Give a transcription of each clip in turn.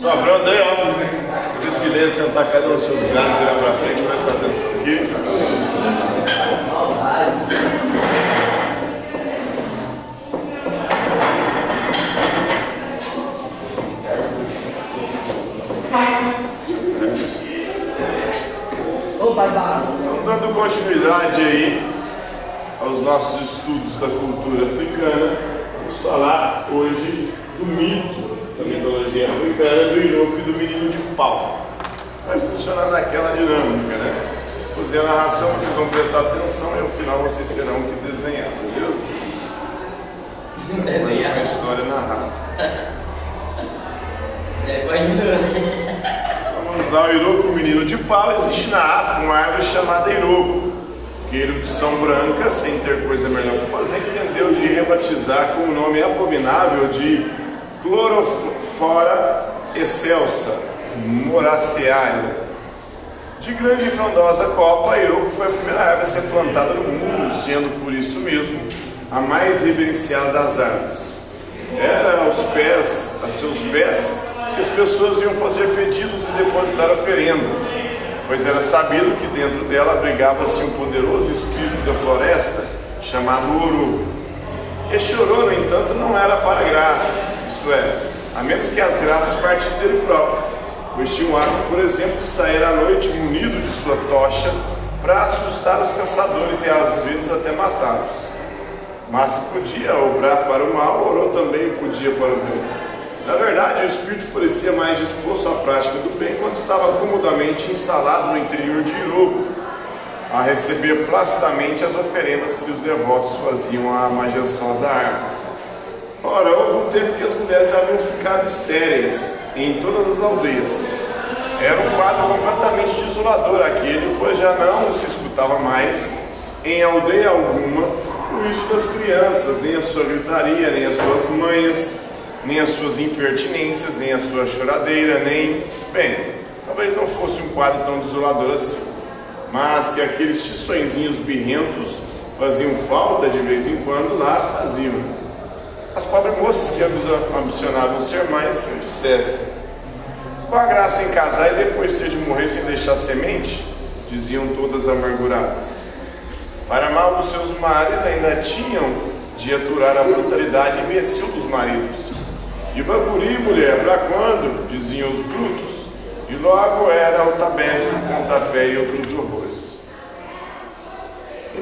Só pronto aí, ó. Fazer silêncio, sentar cada um no seu lugar, virar pra frente, prestar atenção aqui. Então, dando continuidade aí aos nossos estudos da cultura africana, vamos falar hoje do mito da mitologia africana, do Iroco e do menino de pau. Vai funcionar naquela dinâmica, né? Fazer a narração, vocês vão prestar atenção e ao final vocês terão que desenhar, beleza? Desenhar. Uma história narrada. É. Então vamos lá, o Iroco, o menino de pau, existe na África uma árvore chamada Iroco, que erudição branca, sem ter coisa melhor para fazer, entendeu de rebatizar com o nome abominável de Clorofora excelsa, moraceária. De grande e frondosa copa, a Iroco foi a primeira árvore a ser plantada no mundo, sendo por isso mesmo a mais reverenciada das árvores. Era aos pés, a seus pés, que as pessoas iam fazer pedidos e depositar oferendas, pois era sabido que dentro dela abrigava-se um poderoso espírito da floresta chamado Ouro. Este Ouro, no entanto, não era para graças, isto é, a menos que as graças partissem dele próprio, pois tinha o hábito, por exemplo, de sair à noite munido de sua tocha para assustar os caçadores e às vezes até matá-los. Mas se podia obrar para o mal, orou também podia para o bem. Na verdade, o espírito parecia mais disposto à prática do bem quando estava comodamente instalado no interior de Iroco, a receber placidamente as oferendas que os devotos faziam à majestosa árvore. Ora, houve um tempo que as mulheres haviam ficado estéreis em todas as aldeias. Era um quadro completamente desolador aquele, pois já não se escutava mais, em aldeia alguma, o riso das crianças, nem a sua gritaria, nem as suas manhas, nem as suas impertinências, nem a sua choradeira, nem. Bem, talvez não fosse um quadro tão desolador assim, mas que aqueles tiçõezinhos birrentos faziam falta de vez em quando lá faziam. As pobres moças que ambicionavam ser mais que eu dissesse. Com a graça em casar e depois ter de morrer sem deixar semente, diziam todas amarguradas. Para mal dos seus mares ainda tinham de aturar a brutalidade imbecil dos maridos. E Bacuri, mulher, para quando? diziam os brutos. E logo era o tabete, o pontapé e outros horrores.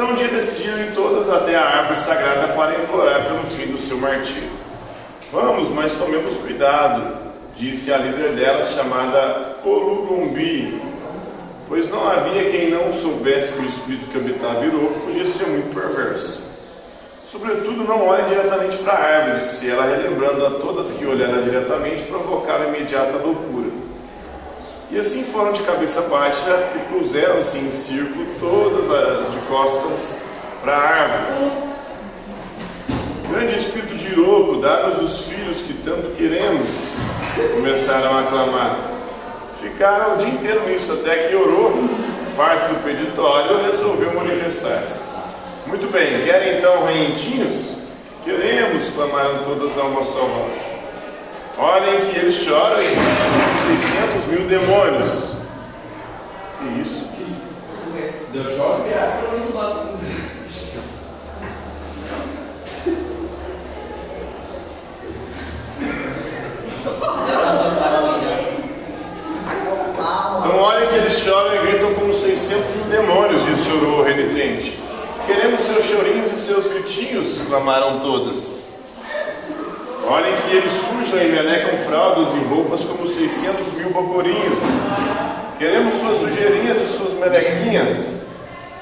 Então um dia decidiram ir todas até a árvore sagrada para implorar pelo fim do seu martírio. Vamos, mas tomemos cuidado, disse a líder delas, chamada Olugombi, pois não havia quem não soubesse que o espírito que habitava Irô podia ser muito perverso. Sobretudo, não olhe diretamente para a árvore, disse ela, relembrando a todas que olharam diretamente provocava imediata loucura. E assim foram de cabeça baixa e puseram-se em círculo, todas de costas para a árvore. Grande espírito de Iroco, dá-nos os filhos que tanto queremos, começaram a clamar. Ficaram o dia inteiro nisso, até que orou, farto do peditório, resolveu manifestar-se. Muito bem, querem então rentinhos? Queremos, clamaram todas a uma só voz. Olhem que eles choram e 600 mil demônios. Que isso? Deu choque? Então olhem que eles choram e gritam como 600 mil demônios, disse o renitente. Queremos seus chorinhos e seus gritinhos, clamaram todas. Olhem que eles sujam e menecam fraldas e roupas como 600 mil Queremos suas sujeirinhas e suas melequinhas.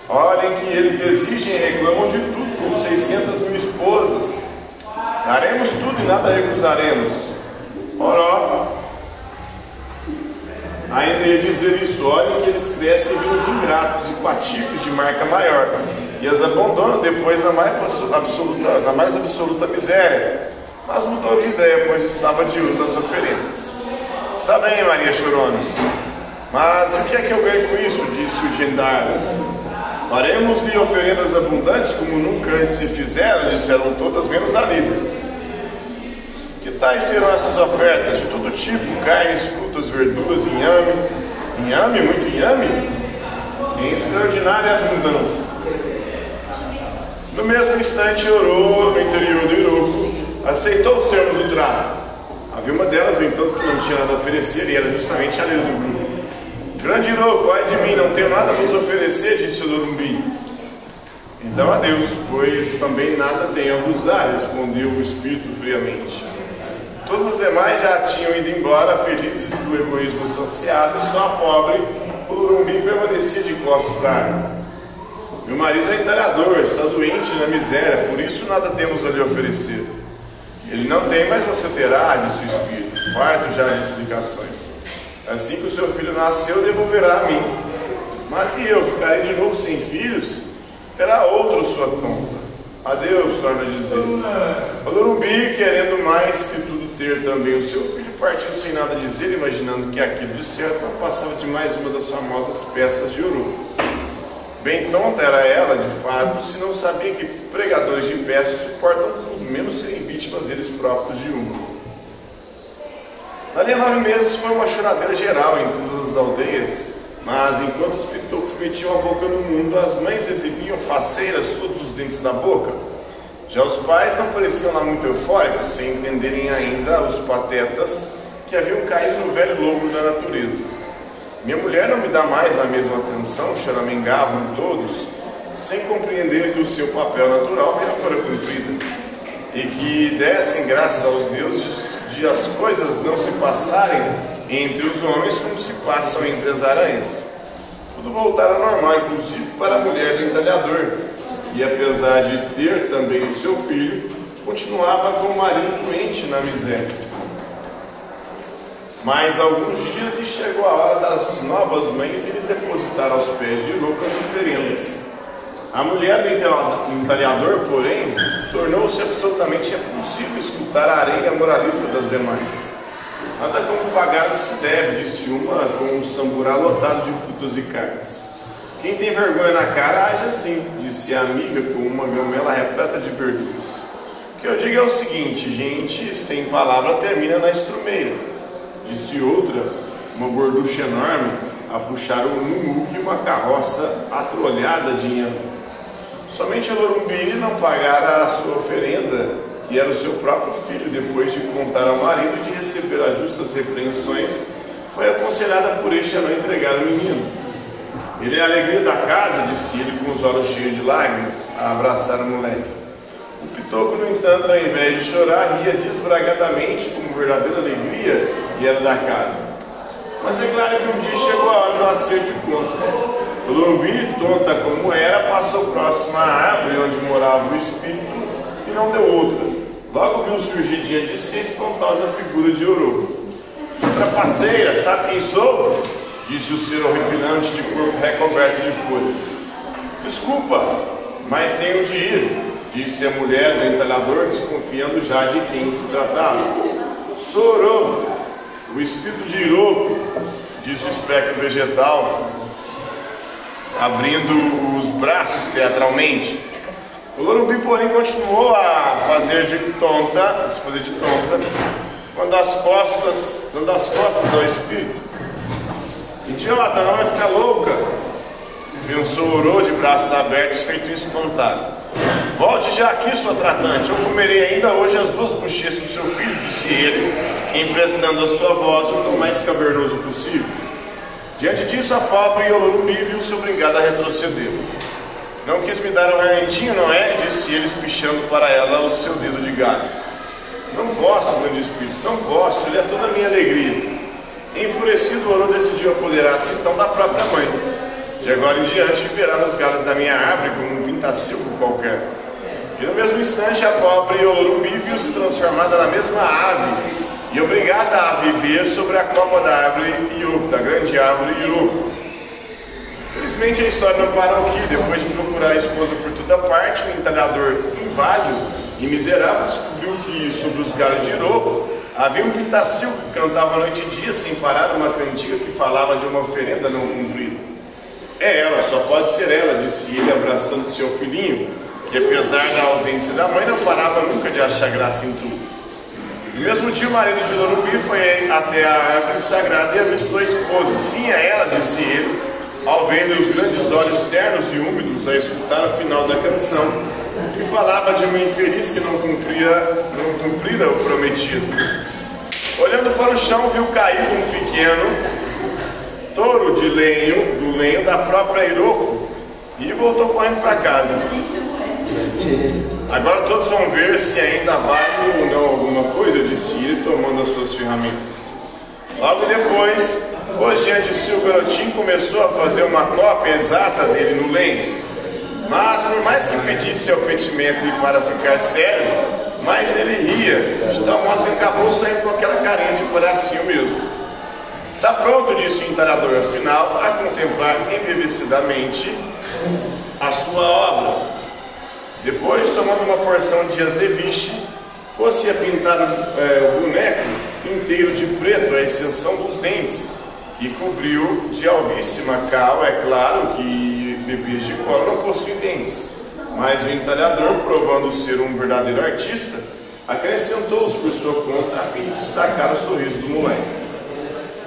Olhem que eles exigem e reclamam de tudo como 600 mil esposas. Daremos tudo e nada recusaremos. Ora, ainda ia dizer isso, olhem que eles crescem os ingratos e patifes de marca maior, e as abandonam depois na mais absoluta, na mais absoluta miséria. Mas mudou de ideia, pois estava de das oferendas. Está bem, Maria Chorones, mas o que é que eu ganho com isso? disse o gendarme. Faremos-lhe oferendas abundantes como nunca antes se fizeram, disseram todas, menos a líder. Que tais serão essas ofertas? De todo tipo, carnes, frutas, verduras, inhame. Inhame, muito inhame? Em extraordinária abundância. No mesmo instante orou no interior do Iroco, aceitou os termos do trato. Havia uma delas, no entanto, que não tinha nada a oferecer, e era justamente a líder do grupo. Grande Iroco, ai de mim, não tenho nada a vos oferecer, disse o Dorumbi. Então a Deus, pois também nada tenho a vos dar, respondeu o Espírito friamente. Todos os demais já tinham ido embora, felizes do egoísmo associado, e só a pobre, o Urumbi, permanecia de costas para a árvore. Meu marido é entalhador, está doente na miséria, por isso nada temos a lhe oferecer. Ele não tem, mas você terá, disse o Espírito, farto já de explicações. Assim que o seu filho nasceu, devolverá a mim. Mas se eu ficarei de novo sem filhos, terá outro sua conta. Adeus, torna a dizer. O Lurubi, querendo mais que tudo ter também o seu filho, partiu sem nada dizer, imaginando que aquilo de certo não passava de mais uma das famosas peças de ouro. Bem tonta era ela, de fato, se não sabia que pregadores de peças suportam tudo, menos serem vítimas eles próprios de uma. Dali a nove meses foi uma choradeira geral em todas as aldeias, mas enquanto os pitocos metiam a boca no mundo, as mães exibiam faceiras todos os dentes da boca. Já os pais não pareciam lá muito eufóricos, sem entenderem ainda os patetas que haviam caído no velho lobo da natureza. Minha mulher não me dá mais a mesma atenção, choramingavam todos, sem compreender que o seu papel natural já fora cumprido, e que dessem graças aos deuses de as coisas não se passarem entre os homens como se passam entre as aranhas. Tudo voltara normal, inclusive para a mulher do entalhador, e apesar de ter também o seu filho, continuava com o marido doente na miséria. Mais alguns dias e chegou a hora das novas mães irem depositar aos pés de Lucas oferendas. A mulher do entalhador, porém, tornou-se absolutamente impossível escutar a areia moralista das demais. Nada como pagar o que se deve, disse uma com um samburá lotado de frutas e carnes. Quem tem vergonha na cara, age assim, disse a amiga com uma gamela repleta de verduras. O que eu digo é o seguinte, gente sem palavra termina na estrumeira. Disse outra, uma gorducha enorme, a puxar um numuque e uma carroça atrolhada de inhame. Somente a Lorumbiri não pagara a sua oferenda, que era o seu próprio filho, depois de contar ao marido de receber as justas repreensões, foi aconselhada por este a não entregar o menino. Ele é a alegria da casa, disse ele com os olhos cheios de lágrimas, a abraçar o moleque. O pitoco, no entanto, ao invés de chorar, ria desbragadamente, como verdadeira alegria, e era da casa. Mas é claro que um dia chegou a hora do acerto de contas. O Lombi, tonta como era, passou próximo à árvore onde morava o espírito e não deu outra. Logo viu surgir diante de si espantosa figura de Ouro. Sua trapaceira, sabe quem sou? Disse o ser horripilante de corpo recoberto de folhas. Desculpa, mas tenho de ir, disse a mulher do entalhador, desconfiando já de quem se tratava. Sou Orobo, o espírito de Iroco, disse o espectro vegetal, abrindo os braços teatralmente. O Lorubi, porém, continuou a fazer de tonta, a se fazer de tonta, quando as costas, dando as costas ao espírito. Idiota, não vai ficar louca? Pensou Orô de braços abertos, feito um espantado. Volte já aqui, sua tratante. Eu comerei ainda hoje as duas bochechas do seu filho, disse ele, emprestando a sua voz o mais cavernoso possível. Diante disso, a pobre Olorumbi viu-se obrigada a retroceder. Não quis me dar um rentinho, não é? Disse ele, espichando para ela o seu dedo de galho. Não posso, grande espírito, não posso, ele é toda a minha alegria. Enfurecido, Oro decidiu apoderar-se então da própria mãe. De agora em diante, viverá nos galhos da minha árvore como um pintacilco qualquer. E no mesmo instante, a pobre Olorumbi viu-se transformada na mesma ave e obrigada a viver sobre a copa da árvore Iuco, da grande árvore Iuco. Felizmente a história não parou aqui. Depois de procurar a esposa por toda parte, o entalhador inválido e miserável descobriu que sobre os galhos de Iroco havia um pitacil que cantava noite e dia sem parar uma cantiga que falava de uma oferenda não cumprida. É ela, só pode ser ela, disse ele abraçando seu filhinho, que apesar da ausência da mãe não parava nunca de achar graça em tudo. No mesmo dia, o marido de Lorubi foi até a árvore sagrada e avistou a esposa. Sim, a ela, disse ele, ao ver os grandes olhos ternos e úmidos a escutar o final da canção, que falava de uma infeliz que não cumpria, não cumprira o prometido. Olhando para o chão, viu cair um pequeno touro de lenho, do lenho da própria Iroko, e voltou correndo para casa. Agora todos vão ver se ainda vale ou não alguma coisa, disse ele, tomando as suas ferramentas. Logo depois, diante de si o garotinho começou a fazer uma cópia exata dele no lenho. Mas, por mais que pedisse ao petimetro para ficar sério, mais ele ria, de tal modo que acabou saindo com aquela carinha de palhacinho mesmo. Está pronto, disse o entalhador, afinal, a contemplar embevecidamente a sua obra. Depois, tomando uma porção de azeviche, fosse a pintar é, o boneco inteiro de preto, à exceção dos dentes, e cobriu de alvíssima cal, é claro que bebês de cola não possuem dentes, mas o entalhador, provando ser um verdadeiro artista, acrescentou-os por sua conta a fim de destacar o sorriso do moleque.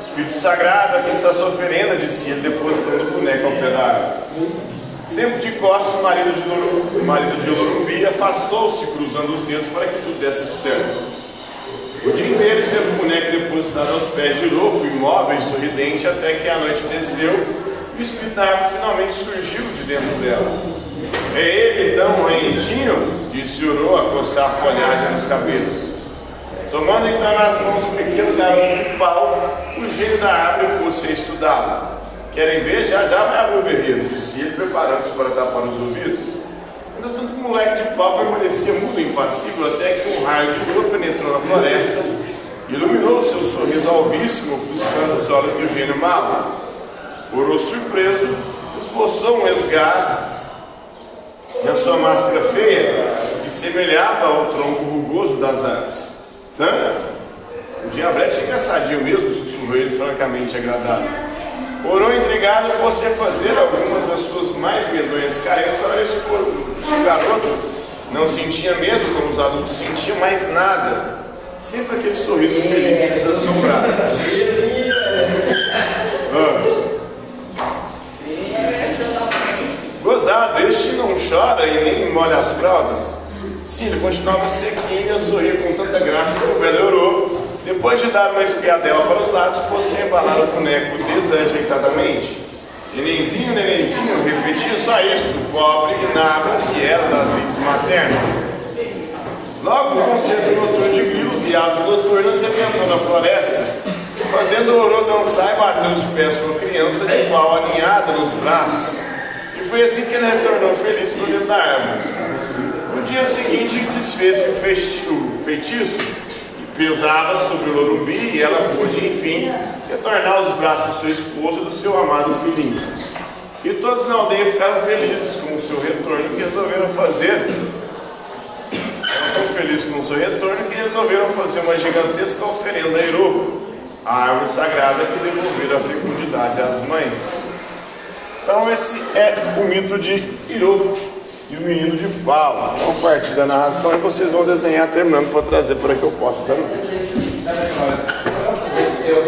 Espírito Sagrado, aqui está sua oferenda, disse ele, depositando o boneco ao árvore. Sempre de costas, o marido de, Lorubi, o marido de afastou-se, cruzando os dedos para que tudo desse certo. O dia inteiro esteve o boneco depositado aos pés de Lobo, imóvel e sorridente, até que a noite desceu e o árvore finalmente surgiu de dentro dela. É ele então, rentinho? disse Oro a coçar a folhagem nos cabelos. Tomando então nas mãos um pequeno garoto de pau, o gênio da árvore fosse estudá-lo. Querem ver? Já já vai abrir o berreiro, disse ele, preparando-se para tapar os ouvidos. Ainda tanto o moleque de pau permanecia muito impassível até que um raio de lua penetrou na floresta, iluminou o seu sorriso alvíssimo, ofuscando os olhos do gênio malo. Orou surpreso, esboçou um esgar na sua máscara feia, que semelhava ao tronco rugoso das árvores. Tanto, o diabrete é engraçadinho mesmo, sussurrou ele francamente agradável. Orou intrigado por você fazer algumas das suas mais medonhas carências para ver se o garoto não sentia medo como os adultos sentiam, mais nada. Sempre aquele sorriso feliz e desassombrado. Vamos. Gozado, este não chora e nem molha as fraldas. Sim, ele continuava sequinho a sorrir com tanta graça que o velho orou depois de dar uma espiadela para os lados, você embalar o boneco desajeitadamente. Nenenzinho, nenenzinho, repetia só isso, pobre nada que era das lentes maternas. Logo o concerto noturno de grilos e aves noturnas rebentou na floresta, fazendo o ouro dançar e bater os pés com a criança de pau aninhada nos braços. E foi assim que ele retornou feliz para dentro da árvore. No dia seguinte, desfez-se o feitiço pesava sobre o Lorumbi e ela pôde, enfim, retornar aos braços do seu esposo e do seu amado filhinho. E todos na aldeia ficaram felizes com o seu retorno que resolveram fazer. Tão felizes com o seu retorno que resolveram fazer uma gigantesca oferenda a Irobo, a árvore sagrada que devolvera a fecundidade às mães. Então esse é o mito de Irobo e o menino de pau. Então, a partir da narração, vocês vão desenhar terminando para trazer para que eu possa dar o vídeo.